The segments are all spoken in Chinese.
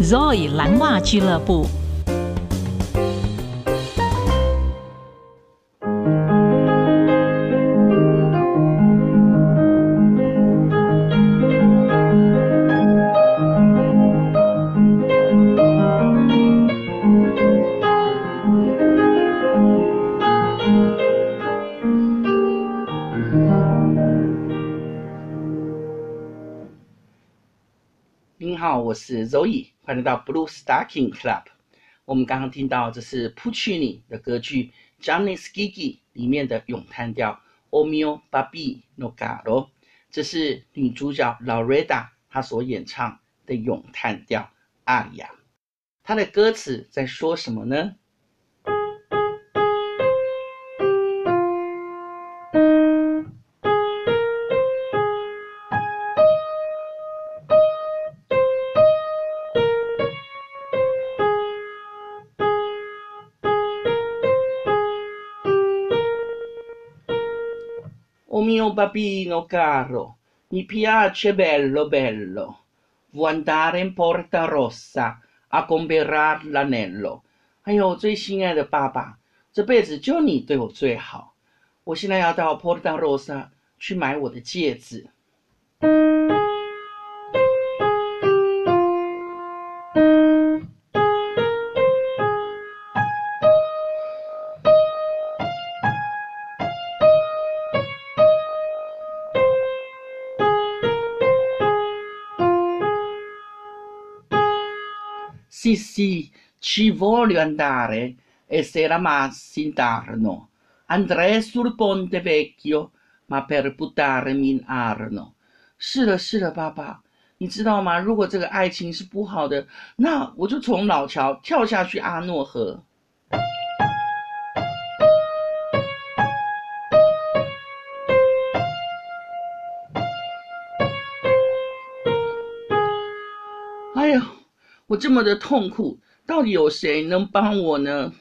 Zoe 蓝袜俱乐部。好我是 Zoe，欢迎来到 Blue Stocking Club。我们刚刚听到这是 Puccini 的歌剧《Gianni Schicchi》里面的咏叹调 O mio babbino caro，这是女主角 Lauretta 她所演唱的咏叹调阿里亚。她的歌词在说什么呢？O mio babino caro, mi piace bello bello, vuoi andare in Porta Rossa a comprar l'anello。哎呦，最心爱的爸爸，这辈子就你对我最好。我现在要到 Porta Rossa 去买我的戒指。Sì, sì, ci voglio andare, e sera m'intarno, andrei sul Ponte Vecchio, ma per buttarmi in Arno。是的，是的，爸爸，你知道吗？如果这个爱情是不好的，那我就从老桥跳下去阿诺河。我这么的痛苦，到底有谁能帮我呢？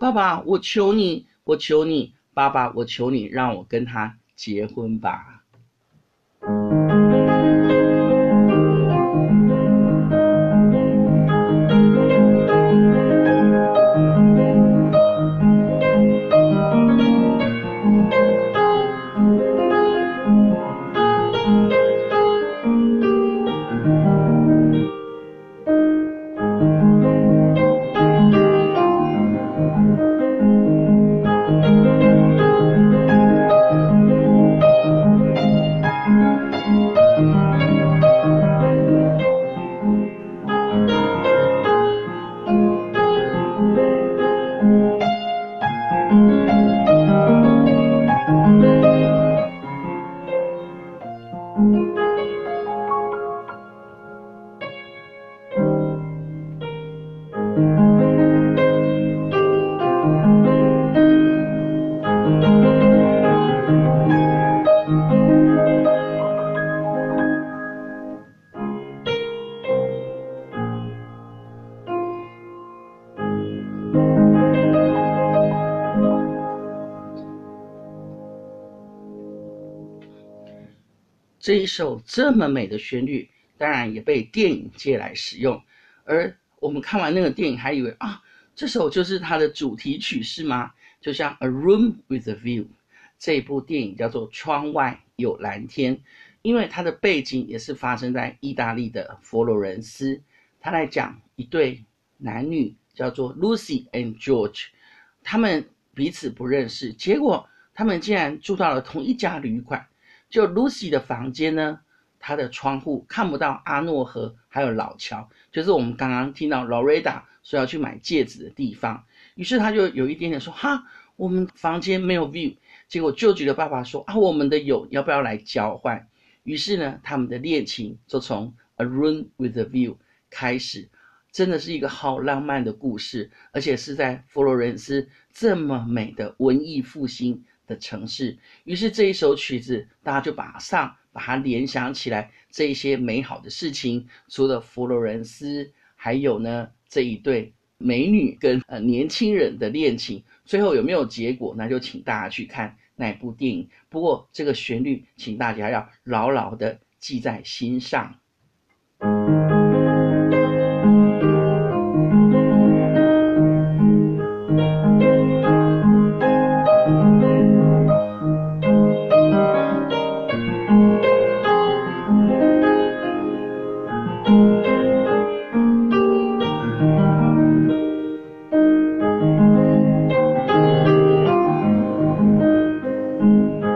爸爸，我求你，我求你，爸爸，我求你，让我跟他结婚吧。这一首这么美的旋律，当然也被电影界来使用。而我们看完那个电影，还以为啊，这首就是它的主题曲是吗？就像《A Room with a View》这部电影叫做《窗外有蓝天》，因为它的背景也是发生在意大利的佛罗伦斯。他来讲一对男女叫做 Lucy and George，他们彼此不认识，结果他们竟然住到了同一家旅馆。就 Lucy 的房间呢，她的窗户看不到阿诺河，还有老桥，就是我们刚刚听到 Lauretta 说要去买戒指的地方。于是他就有一点点说：“哈，我们房间没有 view。”结果舅舅的爸爸说：“啊，我们的有，要不要来交换？”于是呢，他们的恋情就从 A Room with a View 开始，真的是一个好浪漫的故事，而且是在佛罗伦斯这么美的文艺复兴的城市，于是这一首曲子，大家就马上把它联想起来，这一些美好的事情，除了佛罗伦斯，还有呢这一对美女跟呃年轻人的恋情，最后有没有结果，那就请大家去看那部电影。不过这个旋律，请大家要牢牢的记在心上。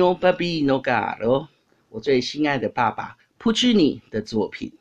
欧巴比诺嘎罗，我最心爱的爸爸，普契尼的作品。